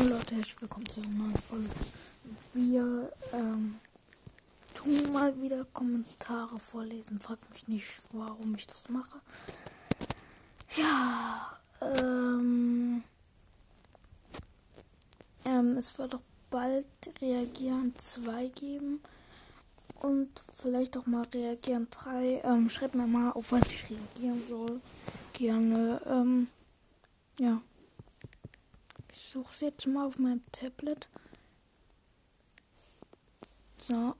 Hallo Leute, herzlich willkommen zu einer neuen Folge. Wir ähm, tun mal wieder Kommentare vorlesen. Fragt mich nicht, warum ich das mache. Ja, ähm, ähm, es wird doch bald Reagieren 2 geben. Und vielleicht auch mal Reagieren 3. Ähm, schreibt mir mal, auf was ich reagieren soll. Gerne, ähm, ja. Ich suche es jetzt mal auf meinem Tablet. So.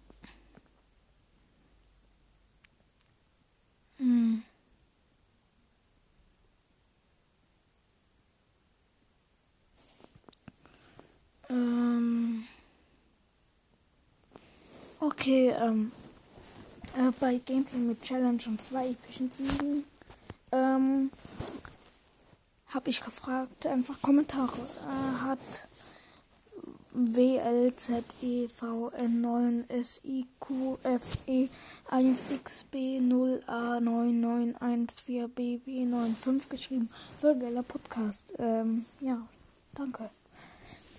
Hm. Ähm. Okay, ähm. Äh, bei Gameplay mit Challenge und zwei epischen Siegen. Ähm habe ich gefragt, einfach Kommentare. Äh, hat WLZEVN9SIQFE1XB0A9914BB95 geschrieben. Voll geiler Podcast. Ähm, ja, danke.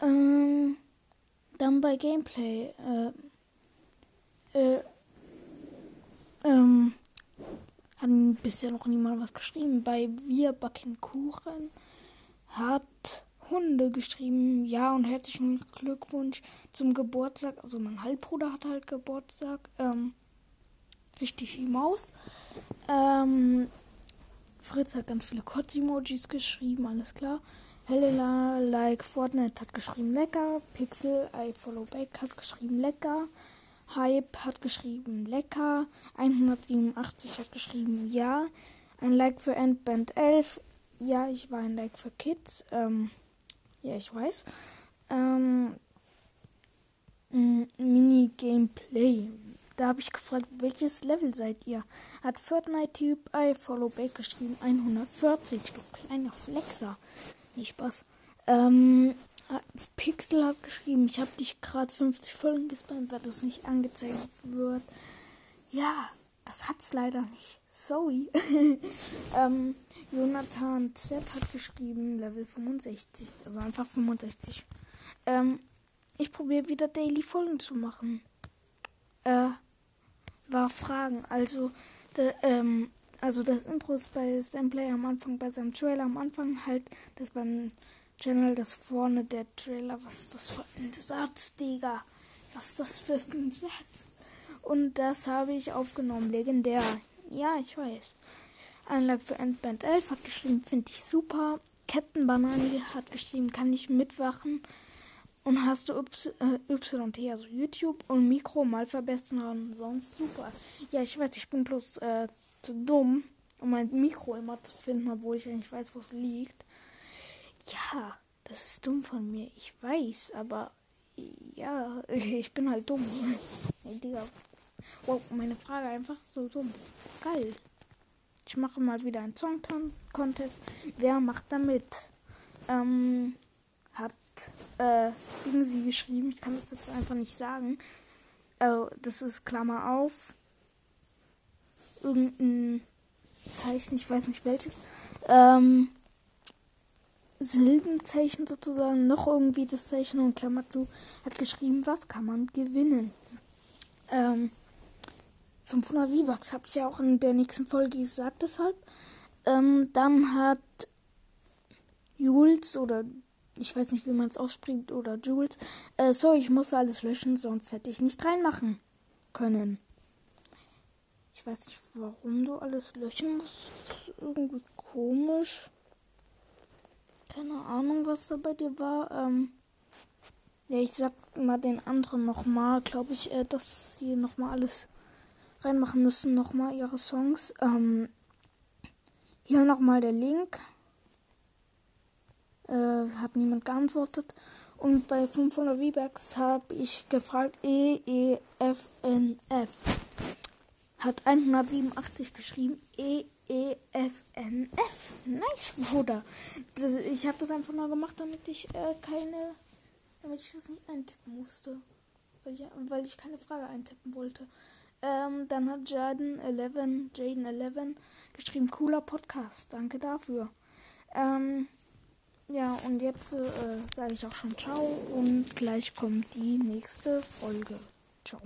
Ähm, dann bei Gameplay. Äh, äh, ähm, hat bisher noch niemand was geschrieben. Bei Wir backen Kuchen hat Hunde geschrieben. Ja, und herzlichen Glückwunsch zum Geburtstag. Also mein Halbbruder hat halt Geburtstag. Ähm, richtig die Maus. Ähm, Fritz hat ganz viele Kotz-Emojis geschrieben, alles klar. Helena like Fortnite hat geschrieben lecker. Pixel I follow back hat geschrieben lecker. Hype hat geschrieben lecker. 187 hat geschrieben ja. Ein Like für Endband 11. Ja, ich war ein Like für Kids. Ähm, ja, ich weiß. Ähm, Mini-Gameplay. Da habe ich gefragt, welches Level seid ihr? Hat Fortnite-Typ I Follow Back geschrieben. 140. Du kleiner Flexer. Nicht Spaß. Ähm, Pixel hat geschrieben, ich habe dich gerade 50 Folgen gespammt, weil das nicht angezeigt wird. Ja, das hat's leider nicht. Sorry. ähm, Jonathan Z hat geschrieben, Level 65. Also einfach 65. Ähm, ich probiere wieder Daily Folgen zu machen. Äh, war Fragen. Also, de, ähm, also das Intro ist bei Stamplay am Anfang, bei seinem Trailer am Anfang halt, das beim Channel, das vorne der Trailer. Was ist das für ein Satz, Digga? Was ist das für ein Satz? Und das habe ich aufgenommen. Legendär. Ja, ich weiß. Einlag für Endband 11 hat geschrieben, finde ich super. Captain Banani hat geschrieben, kann ich mitwachen. Und hast du YT, äh, also YouTube und Mikro mal verbessern, sonst super. Ja, ich weiß, ich bin bloß äh, zu dumm, um mein Mikro immer zu finden, obwohl ich eigentlich weiß, wo es liegt. Ja, das ist dumm von mir. Ich weiß, aber ja, ich bin halt dumm. Hey, Digga. Wow, meine Frage einfach so dumm. Geil. Ich mache mal wieder einen Song-Contest. Wer macht da mit? Ähm, hat äh, sie geschrieben. Ich kann das jetzt einfach nicht sagen. Äh, das ist Klammer auf. Irgendein Zeichen, ich weiß nicht welches. Ähm, Silbenzeichen sozusagen, noch irgendwie das Zeichen und Klammer zu, hat geschrieben, was kann man gewinnen. Ähm, 500 V-Bucks habe ich ja auch in der nächsten Folge gesagt, deshalb. Ähm, dann hat Jules oder ich weiß nicht, wie man es ausspricht, oder Jules. Äh, sorry, ich muss alles löschen, sonst hätte ich nicht reinmachen können. Ich weiß nicht, warum du alles löschen musst. Das ist irgendwie komisch. Keine Ahnung, was da bei dir war. Ähm, ja, ich sag mal den anderen nochmal, glaube ich, äh, dass sie nochmal alles reinmachen müssen, nochmal ihre Songs. Ähm, hier nochmal der Link. Äh, hat niemand geantwortet. Und bei 500 V-Bucks habe ich gefragt E, E, F, N, F. Hat 187 geschrieben. E, E, F, N, F. Nice, Bruder. Das, ich habe das einfach nur gemacht, damit ich äh, keine. Damit ich das nicht eintippen musste. Weil ich, weil ich keine Frage eintippen wollte. Ähm, dann hat Jaden 11, Jaden 11 geschrieben, cooler Podcast. Danke dafür. Ähm, Ja, und jetzt äh, sage ich auch schon ciao und gleich kommt die nächste Folge.